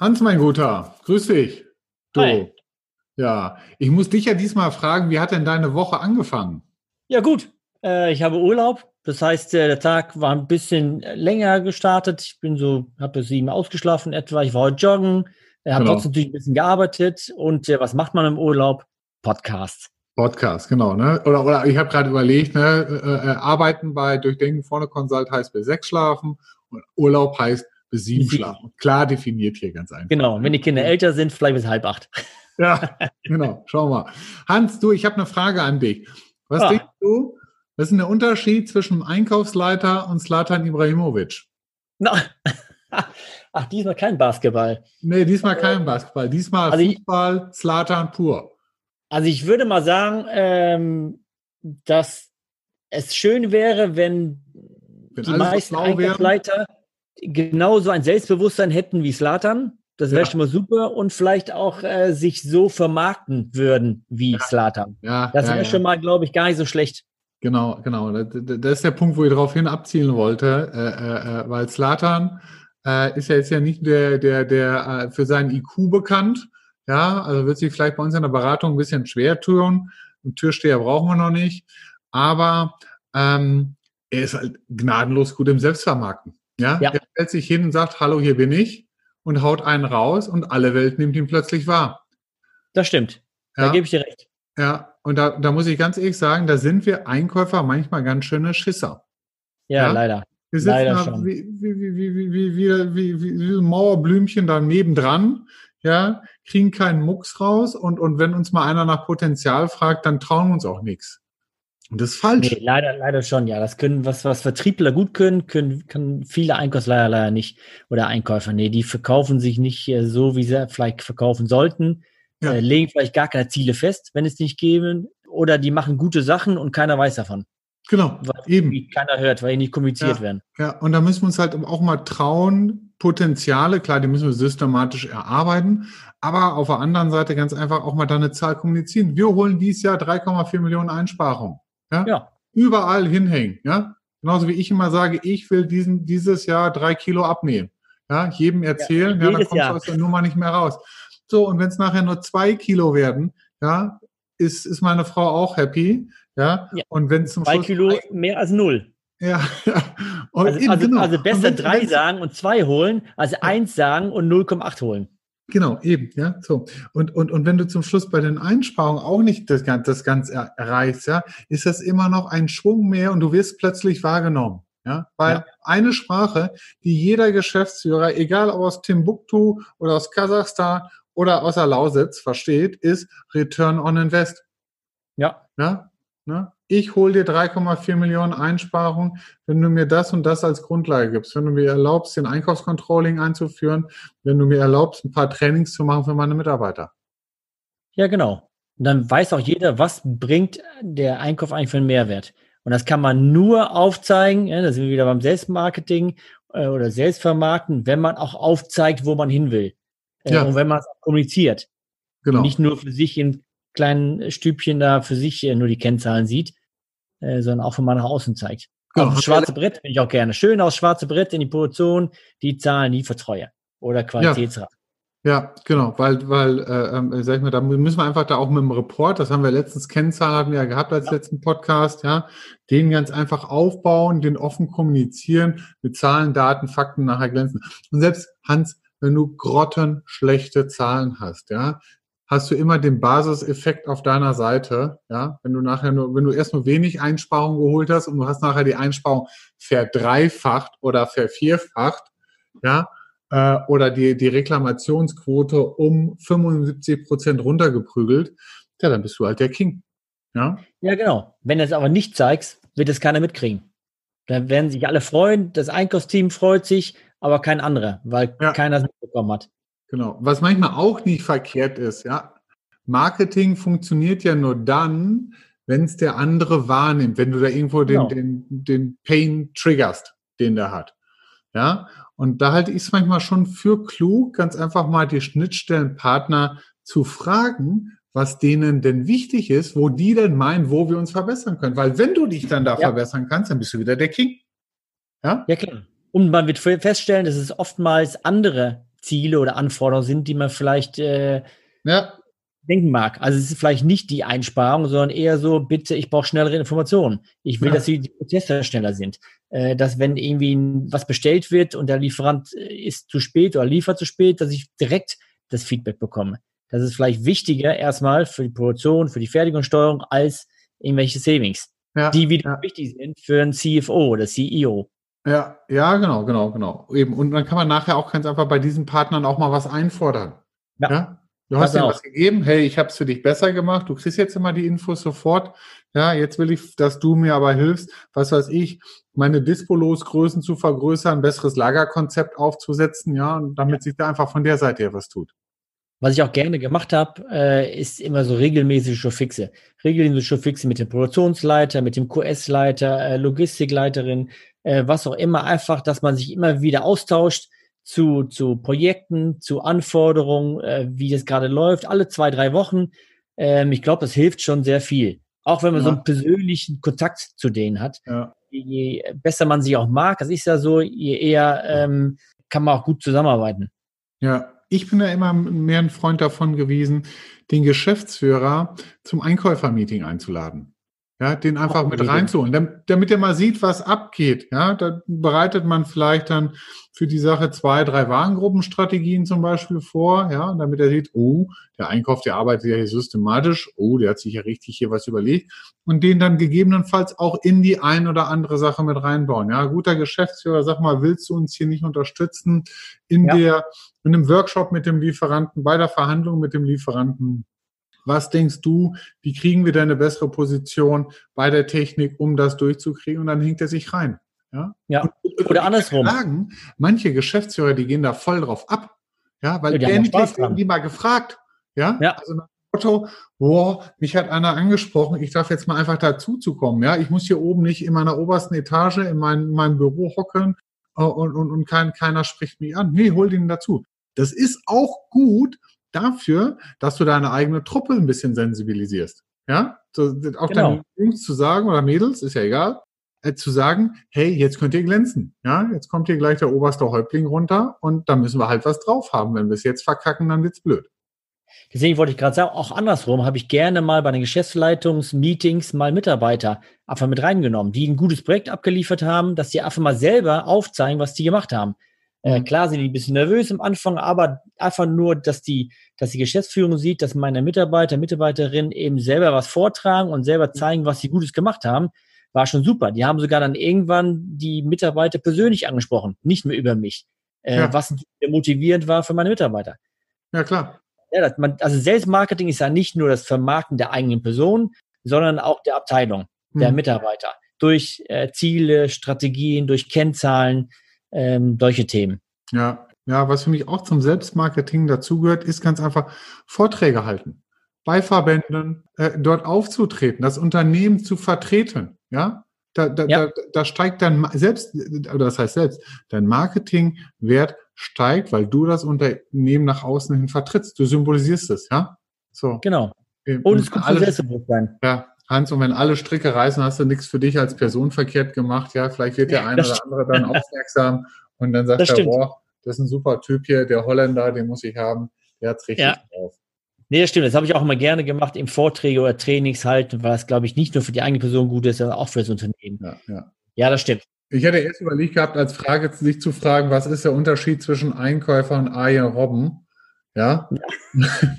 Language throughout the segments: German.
Hans, mein Guter, grüß dich. Du. Hi. Ja, ich muss dich ja diesmal fragen, wie hat denn deine Woche angefangen? Ja, gut. Äh, ich habe Urlaub. Das heißt, äh, der Tag war ein bisschen länger gestartet. Ich bin so, habe sieben ausgeschlafen etwa. Ich war heute joggen. Er hat genau. trotzdem natürlich ein bisschen gearbeitet. Und äh, was macht man im Urlaub? Podcast. Podcast, genau. Ne? Oder, oder ich habe gerade überlegt, ne, äh, äh, arbeiten bei Durchdenken vorne Consult heißt bis sechs schlafen und Urlaub heißt bis sieben schlafen. Klar definiert hier ganz einfach. Genau, wenn die Kinder älter sind, vielleicht bis halb acht. Ja, genau. Schau mal. Hans, du, ich habe eine Frage an dich. Was ah. denkst du, was ist denn der Unterschied zwischen Einkaufsleiter und Slatan Ibrahimovic? Na, ach, diesmal kein Basketball. Nee, diesmal kein Basketball. Diesmal also Fußball, Slatan pur. Also ich würde mal sagen, ähm, dass es schön wäre, wenn, wenn die meisten Einkaufsleiter genauso ein Selbstbewusstsein hätten wie Slatan. Das wäre ja. schon mal super und vielleicht auch äh, sich so vermarkten würden wie ja. Slatan. Ja, das wäre ja, schon mal, glaube ich, gar nicht so schlecht. Genau, genau. Das ist der Punkt, wo ich darauf hin abzielen wollte, äh, äh, äh weil Slatan äh, ist ja jetzt ja nicht der, der, der äh, für seinen IQ bekannt, ja, also wird sich vielleicht bei uns in der Beratung ein bisschen schwer tun. Einen Türsteher brauchen wir noch nicht. Aber ähm, er ist halt gnadenlos gut im Selbstvermarkten. Ja? ja. Er stellt sich hin und sagt, hallo, hier bin ich und haut einen raus und alle Welt nimmt ihn plötzlich wahr. Das stimmt. Da ja. gebe ich dir recht. Ja, und da, da muss ich ganz ehrlich sagen, da sind wir Einkäufer manchmal ganz schöne Schisser. Ja, ja? leider. Wir sitzen leider da wie, wie, wie, wie, wie, wie, wie, wie, wie, wie ein Mauerblümchen da nebendran ja, kriegen keinen Mucks raus und, und wenn uns mal einer nach Potenzial fragt, dann trauen wir uns auch nichts. Und das ist falsch. Nee, leider, leider schon, ja. Das können, was, was Vertriebler gut können, können, können viele Einkaufsleiher leider nicht. Oder Einkäufer. Nee, die verkaufen sich nicht äh, so, wie sie vielleicht verkaufen sollten. Ja. Äh, legen vielleicht gar keine Ziele fest, wenn es nicht geben. Oder die machen gute Sachen und keiner weiß davon. Genau, weil eben. Keiner hört, weil die nicht kommuniziert ja, werden. Ja, und da müssen wir uns halt auch mal trauen, Potenziale, klar, die müssen wir systematisch erarbeiten, aber auf der anderen Seite ganz einfach auch mal da eine Zahl kommunizieren. Wir holen dieses Jahr 3,4 Millionen Einsparungen. Ja? ja. Überall hinhängen. Ja? Genauso wie ich immer sage, ich will diesen, dieses Jahr drei Kilo abnehmen. Ja, jedem erzählen, ja, ja dann kommst du aus der Nummer nicht mehr raus. So, und wenn es nachher nur zwei Kilo werden, ja, ist, ist meine Frau auch happy. Ja, ja. und wenn zum zwei Schluss. Kilo mehr als null. Ja, ja. Also, eben, also, genau. also, besser drei sagen und zwei holen, als ja. eins sagen und 0,8 holen. Genau, eben, ja, so. Und, und, und wenn du zum Schluss bei den Einsparungen auch nicht das, das Ganze erreichst, ja, ist das immer noch ein Schwung mehr und du wirst plötzlich wahrgenommen. Ja, weil ja. eine Sprache, die jeder Geschäftsführer, egal ob aus Timbuktu oder aus Kasachstan oder aus der Lausitz versteht, ist Return on Invest. Ja. Ja, Ne? Ich hole dir 3,4 Millionen Einsparungen, wenn du mir das und das als Grundlage gibst, wenn du mir erlaubst, den Einkaufscontrolling einzuführen, wenn du mir erlaubst, ein paar Trainings zu machen für meine Mitarbeiter. Ja, genau. Und dann weiß auch jeder, was bringt der Einkauf eigentlich für einen Mehrwert. Und das kann man nur aufzeigen, ja, da sind wir wieder beim Selbstmarketing äh, oder Selbstvermarkten, wenn man auch aufzeigt, wo man hin will. Äh, ja. Und wenn man es kommuniziert. Genau. Und nicht nur für sich in kleinen Stübchen da für sich nur die Kennzahlen sieht, äh, sondern auch von mal nach außen zeigt. Genau. Auf schwarze Brett bin ich auch gerne. Schön aus schwarze Brett in die Position, die Zahlen nie vertreue. Oder Qualitätsrat. Ja. Ja, genau, weil, weil, äh, äh, sag ich mal, da müssen wir einfach da auch mit dem Report, das haben wir letztens Kennzahlen hatten wir ja gehabt als ja. letzten Podcast, ja, den ganz einfach aufbauen, den offen kommunizieren, mit Zahlen, Daten, Fakten nachher glänzen. Und selbst Hans, wenn du grottenschlechte Zahlen hast, ja, hast du immer den Basiseffekt auf deiner Seite. Ja, wenn du nachher nur, wenn du erst nur wenig Einsparungen geholt hast und du hast nachher die Einsparung verdreifacht oder vervierfacht, ja, äh, oder die, die Reklamationsquote um 75 Prozent runtergeprügelt, ja, dann bist du halt der King. Ja, ja genau. Wenn du es aber nicht zeigst, wird es keiner mitkriegen. Dann werden sich alle freuen, das Einkaufsteam freut sich, aber kein anderer, weil ja. keiner es mitbekommen hat. Genau. Was manchmal auch nicht verkehrt ist, ja. Marketing funktioniert ja nur dann, wenn es der andere wahrnimmt, wenn du da irgendwo den, genau. den, den Pain triggerst, den der hat. Ja. Und da halte ich es manchmal schon für klug, ganz einfach mal die Schnittstellenpartner zu fragen, was denen denn wichtig ist, wo die denn meinen, wo wir uns verbessern können. Weil wenn du dich dann da ja. verbessern kannst, dann bist du wieder der King. Ja, ja klar. Und man wird feststellen, dass es oftmals andere Ziele oder Anforderungen sind, die man vielleicht äh, ja. denken mag. Also es ist vielleicht nicht die Einsparung, sondern eher so, bitte, ich brauche schnellere Informationen. Ich will, ja. dass die, die Prozesse schneller sind. Äh, dass wenn irgendwie was bestellt wird und der Lieferant äh, ist zu spät oder liefert zu spät, dass ich direkt das Feedback bekomme. Das ist vielleicht wichtiger erstmal für die Produktion, für die Fertigungssteuerung als irgendwelche Savings, ja, die wieder wichtig sind für einen CFO oder CEO. Ja, ja, genau, genau, genau. Eben. Und dann kann man nachher auch ganz einfach bei diesen Partnern auch mal was einfordern. Ja. ja? Du hast dir was gegeben, hey, ich habe es für dich besser gemacht, du kriegst jetzt immer die Infos sofort. Ja, jetzt will ich, dass du mir aber hilfst, was weiß ich, meine Dispo-Losgrößen zu vergrößern, ein besseres Lagerkonzept aufzusetzen, ja, und damit sich da einfach von der Seite her was tut. Was ich auch gerne gemacht habe, äh, ist immer so regelmäßige Showfixe. Regelmäßige Showfixe mit dem Produktionsleiter, mit dem QS-Leiter, äh, Logistikleiterin, äh, was auch immer. Einfach, dass man sich immer wieder austauscht zu, zu Projekten, zu Anforderungen, äh, wie das gerade läuft, alle zwei, drei Wochen. Ähm, ich glaube, das hilft schon sehr viel. Auch wenn man ja. so einen persönlichen Kontakt zu denen hat. Ja. Je besser man sie auch mag, das ist ja so, je eher ähm, kann man auch gut zusammenarbeiten. Ja, ich bin ja immer mehr ein Freund davon gewesen, den Geschäftsführer zum Einkäufermeeting einzuladen. Ja, den einfach mit reinzuholen, damit er mal sieht, was abgeht. Ja, da bereitet man vielleicht dann für die Sache zwei, drei Warengruppenstrategien zum Beispiel vor, ja, damit er sieht, oh, der Einkauf, der arbeitet ja hier systematisch, oh, der hat sich ja richtig hier was überlegt und den dann gegebenenfalls auch in die ein oder andere Sache mit reinbauen. Ja, guter Geschäftsführer, sag mal, willst du uns hier nicht unterstützen in ja. der, in einem Workshop mit dem Lieferanten, bei der Verhandlung mit dem Lieferanten? Was denkst du, wie kriegen wir da eine bessere Position bei der Technik, um das durchzukriegen? Und dann hängt er sich rein. Ja, ja. Und, oder andersrum. Sagen, manche Geschäftsführer, die gehen da voll drauf ab. Ja, weil ja, endlich werden die mal gefragt. Ja, ja. also nach dem Motto, boah, mich hat einer angesprochen, ich darf jetzt mal einfach dazu zu kommen. Ja, ich muss hier oben nicht in meiner obersten Etage in mein, in meinem Büro hocken äh, und, und, und kein, keiner spricht mich an. Nee, hol den dazu. Das ist auch gut, dafür, dass du deine eigene Truppe ein bisschen sensibilisierst. Ja, so, auch genau. deinen Jungs zu sagen oder Mädels, ist ja egal, äh, zu sagen, hey, jetzt könnt ihr glänzen. Ja, jetzt kommt hier gleich der oberste Häuptling runter und da müssen wir halt was drauf haben. Wenn wir es jetzt verkacken, dann wird's blöd. Deswegen wollte ich gerade sagen, auch andersrum habe ich gerne mal bei den Geschäftsleitungsmeetings mal Mitarbeiter einfach mit reingenommen, die ein gutes Projekt abgeliefert haben, dass die einfach mal selber aufzeigen, was die gemacht haben. Äh, klar sind die ein bisschen nervös am Anfang, aber einfach nur, dass die, dass die Geschäftsführung sieht, dass meine Mitarbeiter, Mitarbeiterinnen eben selber was vortragen und selber mhm. zeigen, was sie Gutes gemacht haben, war schon super. Die haben sogar dann irgendwann die Mitarbeiter persönlich angesprochen, nicht mehr über mich, äh, ja. was motivierend war für meine Mitarbeiter. Ja, klar. Ja, das, man, also Selbstmarketing ist ja nicht nur das Vermarkten der eigenen Person, sondern auch der Abteilung, der hm. Mitarbeiter. Durch äh, Ziele, Strategien, durch Kennzahlen, ähm, solche Themen. Ja, ja, was für mich auch zum Selbstmarketing dazugehört, ist ganz einfach Vorträge halten, bei Verbänden äh, dort aufzutreten, das Unternehmen zu vertreten. Ja, da, da, ja. da, da steigt dann selbst, oder das heißt selbst, dein Marketingwert steigt, weil du das Unternehmen nach außen hin vertrittst. Du symbolisierst es, ja? So. Genau. Und es kommt Selbstbewusstsein. Ja, Hans, und wenn alle Stricke reißen, hast du nichts für dich als Person verkehrt gemacht. Ja, vielleicht wird der eine oder andere dann aufmerksam und dann sagt er, boah, das ist ein super Typ hier, der Holländer, den muss ich haben. Der hat's richtig ja. drauf. Nee, das stimmt. Das habe ich auch immer gerne gemacht, im Vorträge oder Trainings halten, weil es, glaube ich, nicht nur für die eigene Person gut ist, sondern auch für das Unternehmen. Ja, ja. ja das stimmt. Ich hätte erst überlegt gehabt, als Frage sich zu fragen, was ist der Unterschied zwischen Einkäufer und Arjen Robben? Ja.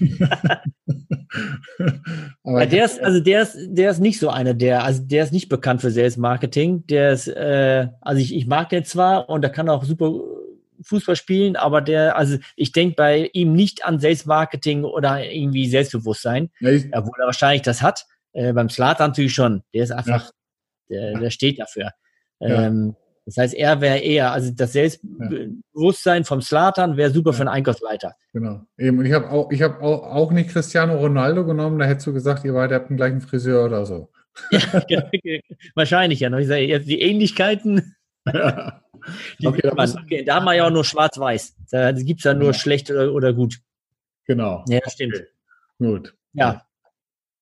ja. Aber der ist, also der ist, der ist nicht so einer, der, also der ist nicht bekannt für Sales Marketing. Der ist, äh, also ich, ich mag den zwar und der kann auch super Fußball spielen, aber der, also ich denke bei ihm nicht an Sales Marketing oder irgendwie Selbstbewusstsein, ja, obwohl er wahrscheinlich das hat. Äh, beim Slatan natürlich schon. Der ist einfach, ja. der, der steht dafür. Ähm, das heißt, er wäre eher, also das Selbstbewusstsein vom Slatan wäre super für einen Einkaufsleiter. Genau. Eben. Und ich habe auch, ich habe auch, auch nicht Cristiano Ronaldo genommen, da hättest du gesagt, ihr beide habt den gleichen Friseur oder so. ja, wahrscheinlich ja. Ich sage, jetzt die Ähnlichkeiten. Ja. Die okay, da, man, okay, da haben wir ja auch nur schwarz-weiß. Da gibt es ja nur ja. schlecht oder, oder, gut. Genau. Ja, stimmt. Okay. Gut. Ja.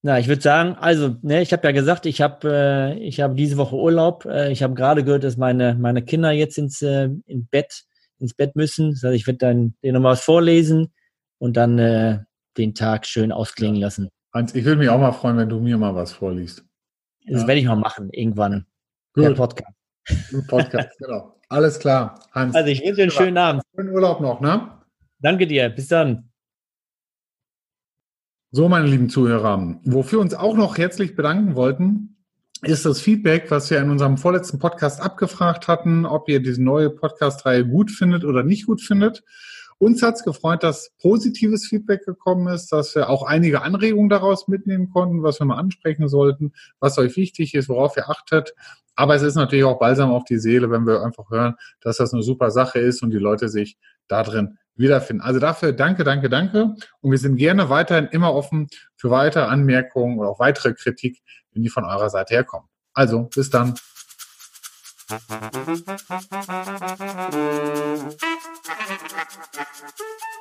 Na, ich würde sagen, also, ne, ich habe ja gesagt, ich habe äh, ich habe diese Woche Urlaub. Äh, ich habe gerade gehört, dass meine meine Kinder jetzt ins äh, in Bett ins Bett müssen. Das heißt, ich werde dann denen nochmal was vorlesen und dann äh, den Tag schön ausklingen lassen. Hans, ich würde mich auch mal freuen, wenn du mir mal was vorliest. Das ja. werde ich mal machen, irgendwann. Gut. Der Podcast. Podcast, genau. Alles klar, Hans. Also ich wünsche dir einen schönen Abend. Schönen Urlaub noch, ne? Danke dir. Bis dann. So, meine lieben Zuhörer, wofür wir uns auch noch herzlich bedanken wollten, ist das Feedback, was wir in unserem vorletzten Podcast abgefragt hatten, ob ihr diese neue Podcast-Reihe gut findet oder nicht gut findet. Uns hat es gefreut, dass positives Feedback gekommen ist, dass wir auch einige Anregungen daraus mitnehmen konnten, was wir mal ansprechen sollten, was euch wichtig ist, worauf ihr achtet. Aber es ist natürlich auch balsam auf die Seele, wenn wir einfach hören, dass das eine super Sache ist und die Leute sich da drin wiederfinden. Also dafür danke, danke, danke. Und wir sind gerne weiterhin immer offen für weitere Anmerkungen oder auch weitere Kritik, wenn die von eurer Seite herkommen. Also, bis dann.